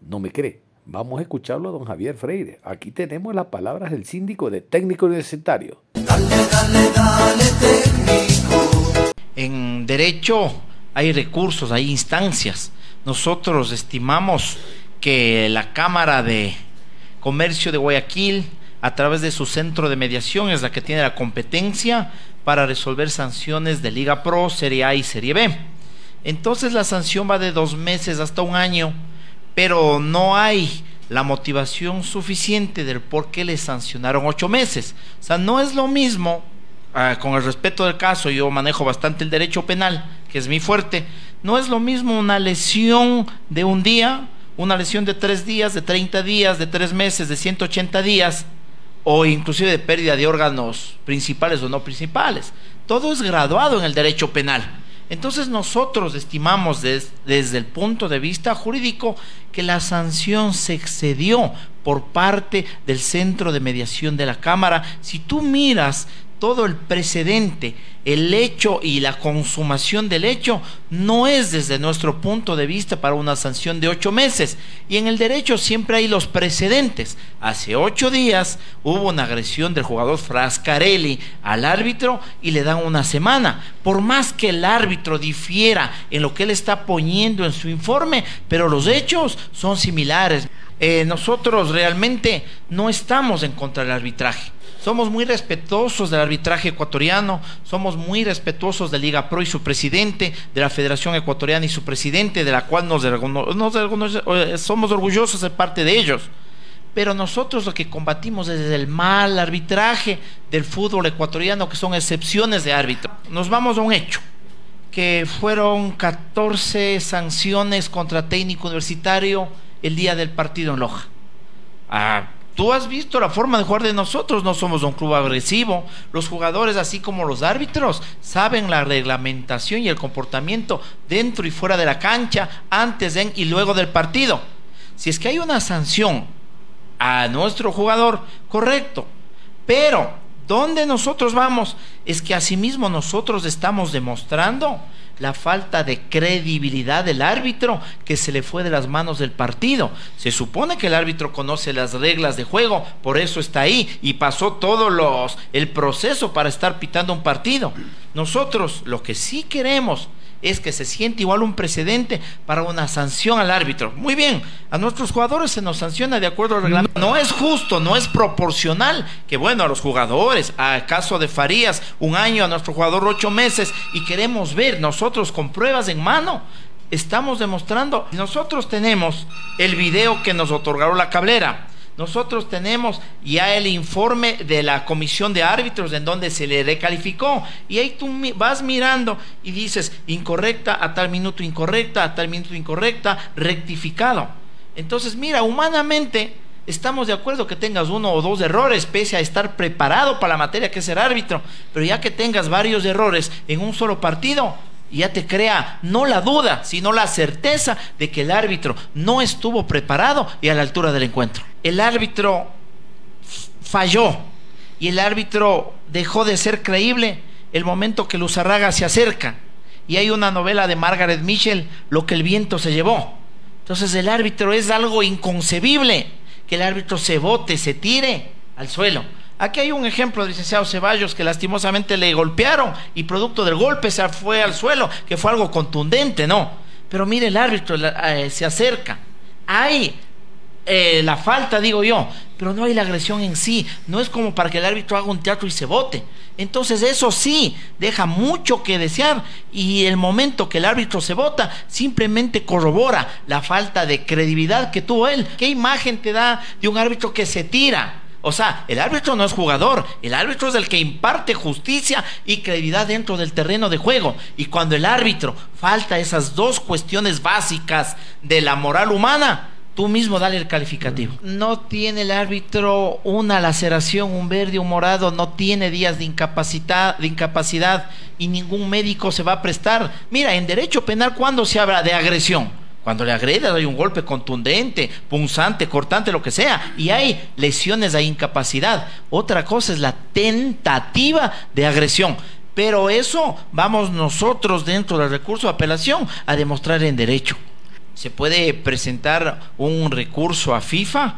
No me cree. Vamos a escucharlo a don Javier Freire. Aquí tenemos las palabras del síndico de técnico universitario. Dale, dale, dale, técnico. En derecho hay recursos, hay instancias. Nosotros estimamos que la Cámara de Comercio de Guayaquil a través de su centro de mediación es la que tiene la competencia para resolver sanciones de Liga Pro, Serie A y Serie B. Entonces la sanción va de dos meses hasta un año, pero no hay la motivación suficiente del por qué le sancionaron ocho meses. O sea, no es lo mismo, ah, con el respeto del caso, yo manejo bastante el derecho penal, que es mi fuerte, no es lo mismo una lesión de un día, una lesión de tres días, de 30 días, de tres meses, de 180 días, o inclusive de pérdida de órganos principales o no principales. Todo es graduado en el derecho penal. Entonces nosotros estimamos desde el punto de vista jurídico que la sanción se excedió por parte del centro de mediación de la Cámara. Si tú miras todo el precedente, el hecho y la consumación del hecho no es desde nuestro punto de vista para una sanción de ocho meses. Y en el derecho siempre hay los precedentes. Hace ocho días hubo una agresión del jugador Frascarelli al árbitro y le dan una semana. Por más que el árbitro difiera en lo que él está poniendo en su informe, pero los hechos son similares. Eh, nosotros realmente no estamos en contra del arbitraje somos muy respetuosos del arbitraje ecuatoriano, somos muy respetuosos de Liga Pro y su presidente, de la Federación Ecuatoriana y su presidente, de la cual nos, eh, somos orgullosos de parte de ellos. Pero nosotros lo que combatimos es el mal arbitraje del fútbol ecuatoriano, que son excepciones de árbitro. Nos vamos a un hecho, que fueron 14 sanciones contra técnico universitario el día del partido en Loja. Ah, Tú has visto la forma de jugar de nosotros, no somos un club agresivo. Los jugadores, así como los árbitros, saben la reglamentación y el comportamiento dentro y fuera de la cancha, antes de y luego del partido. Si es que hay una sanción a nuestro jugador, correcto. Pero, ¿dónde nosotros vamos? Es que asimismo nosotros estamos demostrando la falta de credibilidad del árbitro que se le fue de las manos del partido. Se supone que el árbitro conoce las reglas de juego, por eso está ahí y pasó todo los el proceso para estar pitando un partido. Nosotros lo que sí queremos es que se siente igual un precedente para una sanción al árbitro. Muy bien, a nuestros jugadores se nos sanciona de acuerdo al reglamento. No es justo, no es proporcional que, bueno, a los jugadores, a caso de Farías, un año, a nuestro jugador ocho meses, y queremos ver nosotros con pruebas en mano. Estamos demostrando, nosotros tenemos el video que nos otorgaron la cablera nosotros tenemos ya el informe de la comisión de árbitros en donde se le recalificó. Y ahí tú vas mirando y dices, incorrecta, a tal minuto incorrecta, a tal minuto incorrecta, rectificado. Entonces, mira, humanamente estamos de acuerdo que tengas uno o dos errores, pese a estar preparado para la materia que es ser árbitro. Pero ya que tengas varios errores en un solo partido, ya te crea no la duda, sino la certeza de que el árbitro no estuvo preparado y a la altura del encuentro. El árbitro falló y el árbitro dejó de ser creíble el momento que Luzarraga se acerca. Y hay una novela de Margaret Mitchell, Lo que el viento se llevó. Entonces el árbitro es algo inconcebible, que el árbitro se bote, se tire al suelo. Aquí hay un ejemplo del licenciado Ceballos que lastimosamente le golpearon y producto del golpe se fue al suelo, que fue algo contundente, ¿no? Pero mire, el árbitro eh, se acerca. Hay eh, la falta, digo yo, pero no hay la agresión en sí. No es como para que el árbitro haga un teatro y se vote. Entonces eso sí, deja mucho que desear y el momento que el árbitro se vota simplemente corrobora la falta de credibilidad que tuvo él. ¿Qué imagen te da de un árbitro que se tira? O sea, el árbitro no es jugador, el árbitro es el que imparte justicia y credibilidad dentro del terreno de juego. Y cuando el árbitro falta esas dos cuestiones básicas de la moral humana, tú mismo dale el calificativo. No tiene el árbitro una laceración, un verde, un morado, no tiene días de incapacidad, de incapacidad y ningún médico se va a prestar. Mira, en derecho penal, ¿cuándo se habla de agresión? Cuando le agrede hay un golpe contundente, punzante, cortante, lo que sea, y hay lesiones de incapacidad. Otra cosa es la tentativa de agresión. Pero eso vamos nosotros dentro del recurso de apelación a demostrar en derecho. Se puede presentar un recurso a FIFA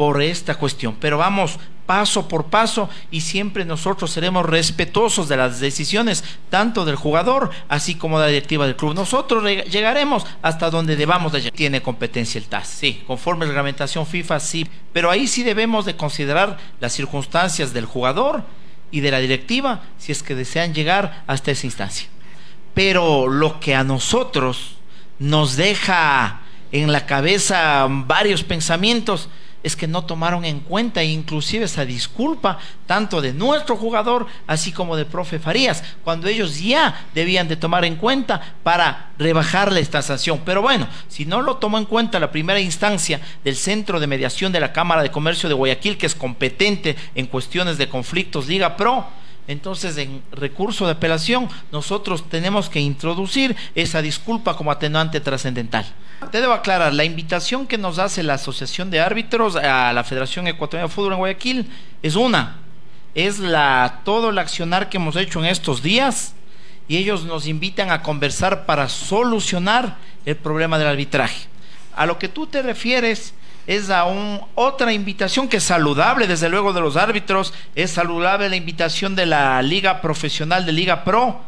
por esta cuestión, pero vamos paso por paso y siempre nosotros seremos respetuosos de las decisiones tanto del jugador así como de la directiva del club. Nosotros llegaremos hasta donde debamos de llegar. Tiene competencia el TAS, sí, conforme la reglamentación FIFA, sí, pero ahí sí debemos de considerar las circunstancias del jugador y de la directiva si es que desean llegar hasta esa instancia. Pero lo que a nosotros nos deja en la cabeza varios pensamientos es que no tomaron en cuenta inclusive esa disculpa tanto de nuestro jugador así como de profe Farías, cuando ellos ya debían de tomar en cuenta para rebajarle esta sanción. Pero bueno, si no lo tomó en cuenta la primera instancia del Centro de Mediación de la Cámara de Comercio de Guayaquil, que es competente en cuestiones de conflictos Liga Pro, entonces, en recurso de apelación, nosotros tenemos que introducir esa disculpa como atenuante trascendental. Te debo aclarar, la invitación que nos hace la Asociación de Árbitros a la Federación Ecuatoriana de Fútbol en Guayaquil es una, es la todo el accionar que hemos hecho en estos días y ellos nos invitan a conversar para solucionar el problema del arbitraje. A lo que tú te refieres es a un, otra invitación que es saludable, desde luego, de los árbitros, es saludable la invitación de la Liga Profesional de Liga Pro,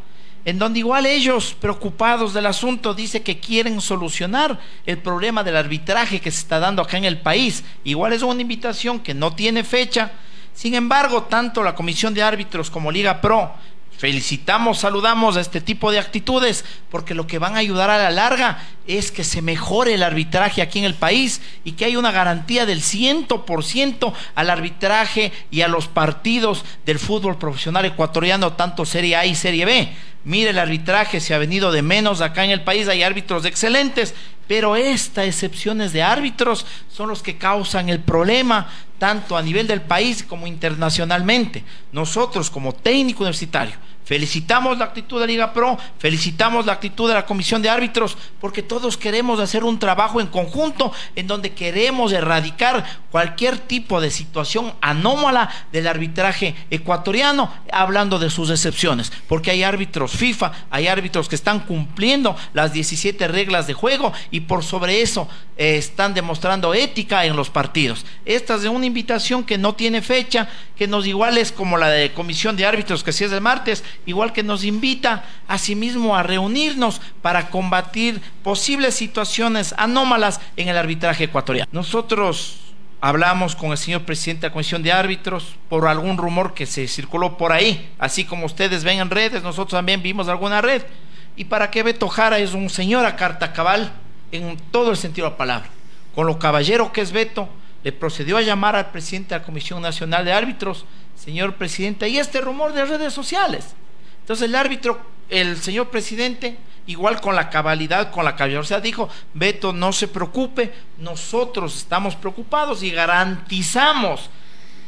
en donde igual ellos, preocupados del asunto, dice que quieren solucionar el problema del arbitraje que se está dando acá en el país. Igual es una invitación que no tiene fecha. Sin embargo, tanto la Comisión de Árbitros como Liga Pro felicitamos, saludamos a este tipo de actitudes, porque lo que van a ayudar a la larga es que se mejore el arbitraje aquí en el país y que haya una garantía del 100% al arbitraje y a los partidos del fútbol profesional ecuatoriano, tanto Serie A y Serie B. Mire, el arbitraje se ha venido de menos acá en el país, hay árbitros excelentes, pero estas excepciones de árbitros son los que causan el problema, tanto a nivel del país como internacionalmente. Nosotros como técnico universitario, Felicitamos la actitud de Liga Pro, felicitamos la actitud de la Comisión de Árbitros, porque todos queremos hacer un trabajo en conjunto en donde queremos erradicar cualquier tipo de situación anómala del arbitraje ecuatoriano, hablando de sus excepciones, porque hay árbitros FIFA, hay árbitros que están cumpliendo las 17 reglas de juego y por sobre eso eh, están demostrando ética en los partidos. Esta es una invitación que no tiene fecha, que nos igual es como la de comisión de árbitros, que si es el martes, igual que nos invita a sí mismo a reunirnos para combatir posibles situaciones anómalas en el arbitraje ecuatoriano. Nosotros hablamos con el señor presidente de la comisión de árbitros por algún rumor que se circuló por ahí, así como ustedes ven en redes, nosotros también vimos alguna red. Y para qué Beto Jara es un señor a carta cabal en todo el sentido de la palabra. Con lo caballero que es Beto, le procedió a llamar al presidente de la Comisión Nacional de Árbitros, señor presidente, y este rumor de redes sociales. Entonces el árbitro, el señor presidente, igual con la cabalidad, con la caballerosidad, dijo, Beto, no se preocupe, nosotros estamos preocupados y garantizamos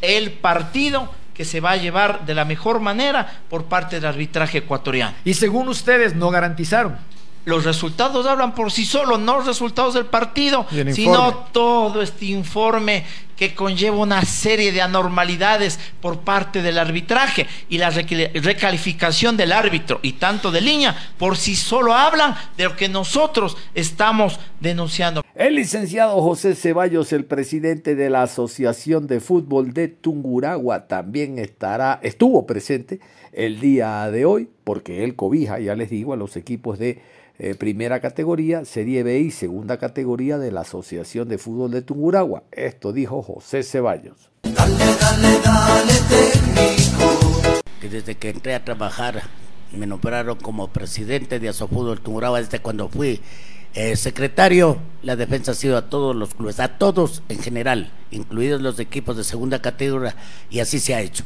el partido que se va a llevar de la mejor manera por parte del arbitraje ecuatoriano. Y según ustedes, no garantizaron los resultados hablan por sí solos, no los resultados del partido, sino todo este informe que conlleva una serie de anormalidades por parte del arbitraje y la recalificación del árbitro y tanto de línea por sí solo hablan de lo que nosotros estamos denunciando. El licenciado José Ceballos, el presidente de la Asociación de Fútbol de Tunguragua, también estará, estuvo presente el día de hoy, porque él cobija, ya les digo, a los equipos de eh, primera categoría, Serie B y segunda categoría de la Asociación de Fútbol de Tunguragua. Esto dijo José Ceballos. Dale, dale, dale. Que desde que entré a trabajar me nombraron como presidente de Asofútbol Tunguragua desde cuando fui eh, secretario. La defensa ha sido a todos los clubes, a todos en general, incluidos los equipos de segunda categoría, y así se ha hecho.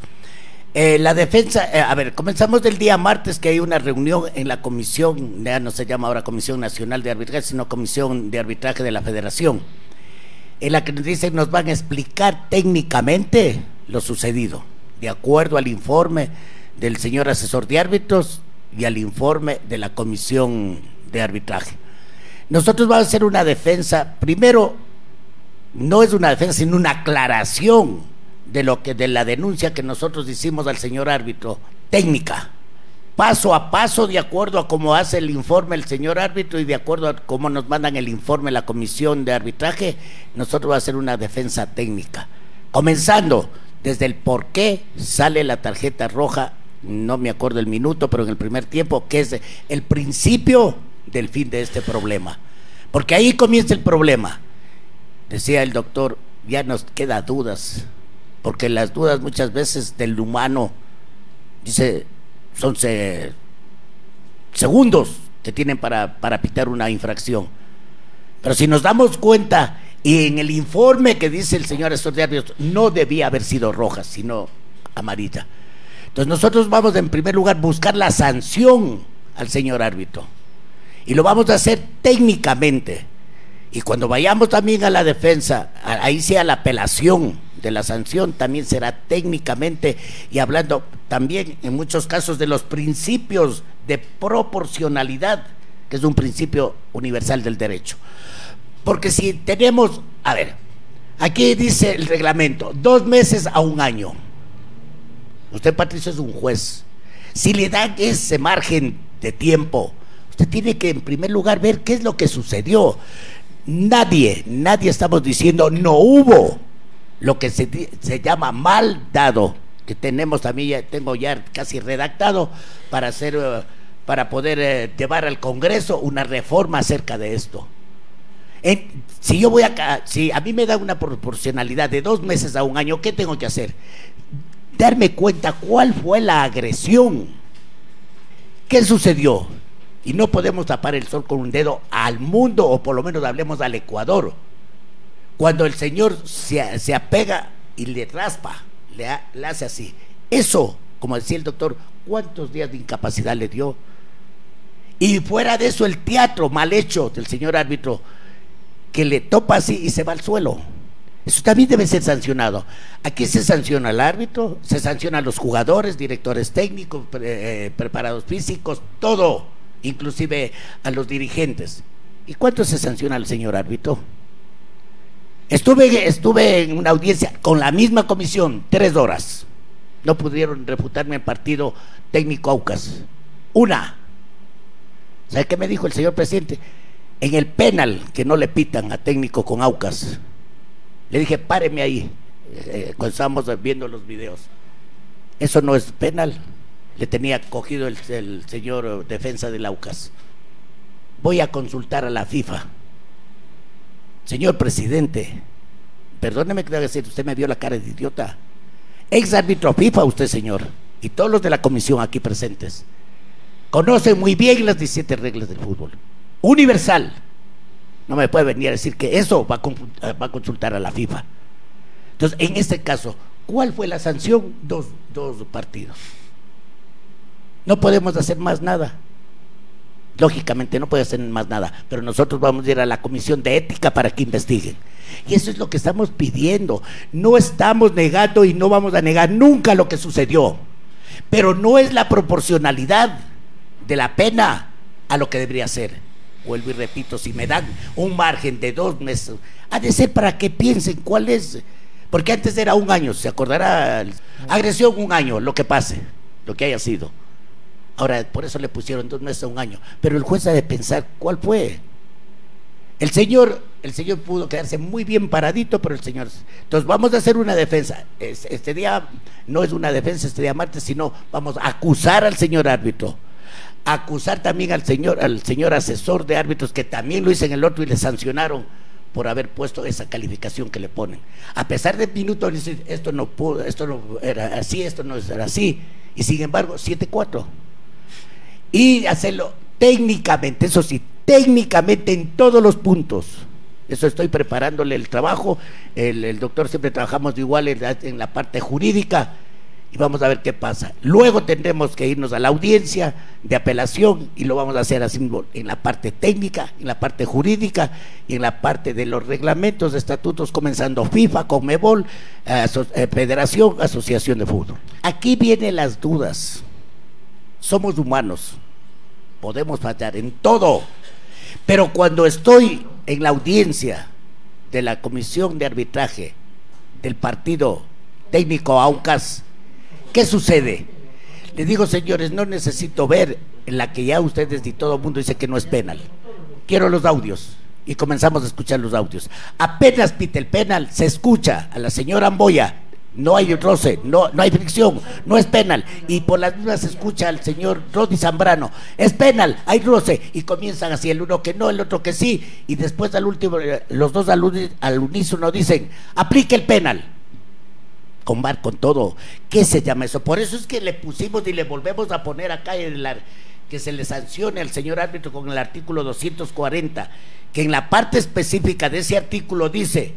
Eh, la defensa, eh, a ver, comenzamos del día martes que hay una reunión en la comisión, ya no se llama ahora Comisión Nacional de Arbitraje, sino Comisión de Arbitraje de la Federación, en la que nos dicen nos van a explicar técnicamente lo sucedido, de acuerdo al informe del señor asesor de árbitros y al informe de la Comisión de Arbitraje. Nosotros vamos a hacer una defensa, primero, no es una defensa, sino una aclaración de lo que de la denuncia que nosotros hicimos al señor árbitro, técnica, paso a paso de acuerdo a cómo hace el informe el señor árbitro y de acuerdo a cómo nos mandan el informe la comisión de arbitraje, nosotros vamos a hacer una defensa técnica. Comenzando desde el por qué sale la tarjeta roja, no me acuerdo el minuto, pero en el primer tiempo, que es el principio del fin de este problema. Porque ahí comienza el problema. Decía el doctor, ya nos queda dudas porque las dudas muchas veces del humano, dice, son segundos que tienen para, para pitar una infracción. Pero si nos damos cuenta, y en el informe que dice el señor de no debía haber sido roja, sino amarilla. Entonces nosotros vamos en primer lugar buscar la sanción al señor árbitro. Y lo vamos a hacer técnicamente. Y cuando vayamos también a la defensa, ahí sea la apelación de la sanción, también será técnicamente y hablando también en muchos casos de los principios de proporcionalidad, que es un principio universal del derecho. Porque si tenemos, a ver, aquí dice el reglamento, dos meses a un año. Usted, Patricio, es un juez. Si le dan ese margen de tiempo, usted tiene que en primer lugar ver qué es lo que sucedió. Nadie, nadie estamos diciendo no hubo lo que se, se llama mal dado, que tenemos también, tengo ya casi redactado para hacer, eh, para poder eh, llevar al Congreso una reforma acerca de esto. si yo voy acá, si a mí me da una proporcionalidad de dos meses a un año, ¿qué tengo que hacer? Darme cuenta cuál fue la agresión. ¿Qué sucedió? Y no podemos tapar el sol con un dedo al mundo, o por lo menos hablemos al Ecuador. Cuando el Señor se, apega y le raspa, le, le hace así. Eso, como decía el doctor, ¿cuántos días de incapacidad le dio? Y fuera de eso, el teatro mal hecho del señor árbitro, que le topa así y se va al suelo. Eso también debe ser sancionado. Aquí se sanciona al árbitro, se sanciona a los jugadores, directores técnicos, eh, preparados físicos, todo, inclusive a los dirigentes. ¿Y cuánto se sanciona al señor árbitro? Estuve, estuve en una audiencia con la misma comisión, tres horas. No pudieron refutarme el partido técnico Aucas. Una. ¿Sabe qué me dijo el señor presidente? En el penal que no le pitan a técnico con Aucas. Le dije, páreme ahí, eh, cuando estábamos viendo los videos. Eso no es penal. Le tenía cogido el, el señor defensa del Aucas. Voy a consultar a la FIFA. Señor presidente, perdóneme que decir, usted me vio la cara de idiota. Ex árbitro FIFA, usted, señor, y todos los de la comisión aquí presentes, conocen muy bien las 17 reglas del fútbol. Universal. No me puede venir a decir que eso va a, va a consultar a la FIFA. Entonces, en este caso, ¿cuál fue la sanción? Dos, dos partidos. No podemos hacer más nada. Lógicamente no puede hacer más nada, pero nosotros vamos a ir a la comisión de ética para que investiguen. Y eso es lo que estamos pidiendo. No estamos negando y no vamos a negar nunca lo que sucedió. Pero no es la proporcionalidad de la pena a lo que debería ser. Vuelvo y repito, si me dan un margen de dos meses, ha de ser para que piensen cuál es. Porque antes era un año, se acordará. Agresión un año, lo que pase, lo que haya sido. Ahora, por eso le pusieron dos meses a un año. Pero el juez ha de pensar cuál fue. El señor, el señor pudo quedarse muy bien paradito, pero el señor. Entonces vamos a hacer una defensa. Este día no es una defensa este día martes, sino vamos a acusar al señor árbitro. Acusar también al señor, al señor asesor de árbitros, que también lo hizo en el otro y le sancionaron por haber puesto esa calificación que le ponen. A pesar de minutos, esto no pudo, esto no era así, esto no era así. Y sin embargo, 7-4 y hacerlo técnicamente, eso sí, técnicamente en todos los puntos. Eso estoy preparándole el trabajo. El, doctor siempre trabajamos igual en la, parte jurídica y vamos a ver qué pasa. Luego tendremos que irnos a la audiencia de apelación y lo vamos a hacer así en la parte técnica, en la parte jurídica y en la parte de los reglamentos, de estatutos, comenzando FIFA, Conmebol, eh, Federación, Asociación de Fútbol. Aquí vienen las dudas. Somos humanos, podemos fallar en todo, pero cuando estoy en la audiencia de la comisión de arbitraje del partido técnico AUCAS, ¿qué sucede? Le digo, señores, no necesito ver en la que ya ustedes y todo el mundo dice que no es penal. Quiero los audios. Y comenzamos a escuchar los audios. Apenas pite el penal, se escucha a la señora Amboya no hay roce, no, no hay fricción, no es penal. Y por las mismas escucha al señor Rodi Zambrano, es penal, hay roce. Y comienzan así, el uno que no, el otro que sí. Y después al último, eh, los dos al, al unísono dicen, aplique el penal. Con bar, con todo. ¿Qué se llama eso? Por eso es que le pusimos y le volvemos a poner acá en la, que se le sancione al señor árbitro con el artículo 240, que en la parte específica de ese artículo dice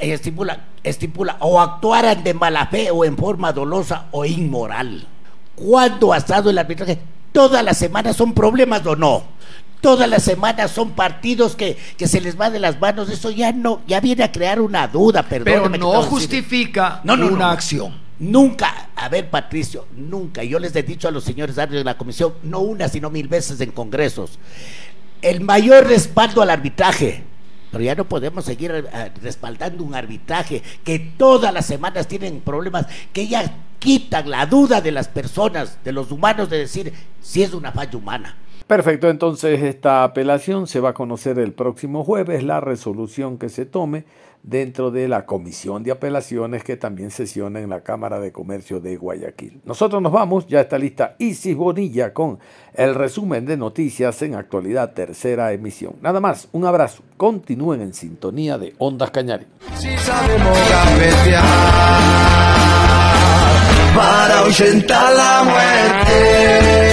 estipula, estipula o actuaran de mala fe o en forma dolosa o inmoral. ¿Cuándo ha estado el arbitraje? Todas las semanas son problemas o no. Todas las semanas son partidos que, se les va de las manos. Eso ya no, ya viene a crear una duda, Pero no justifica una acción. Nunca, a ver Patricio, nunca, yo les he dicho a los señores árbitros de la comisión, no una, sino mil veces en congresos, el mayor respaldo al arbitraje, pero ya no podemos seguir eh, respaldando un arbitraje que todas las semanas tienen problemas, que ya quitan la duda de las personas, de los humanos, de decir si es una falla humana. Perfecto, entonces esta apelación se va a conocer el próximo jueves, la resolución que se tome dentro de la comisión de apelaciones que también sesiona en la Cámara de Comercio de Guayaquil. Nosotros nos vamos, ya está lista Isis Bonilla con el resumen de noticias en actualidad tercera emisión. Nada más, un abrazo, continúen en sintonía de Ondas Cañari. Si sabemos para la muerte.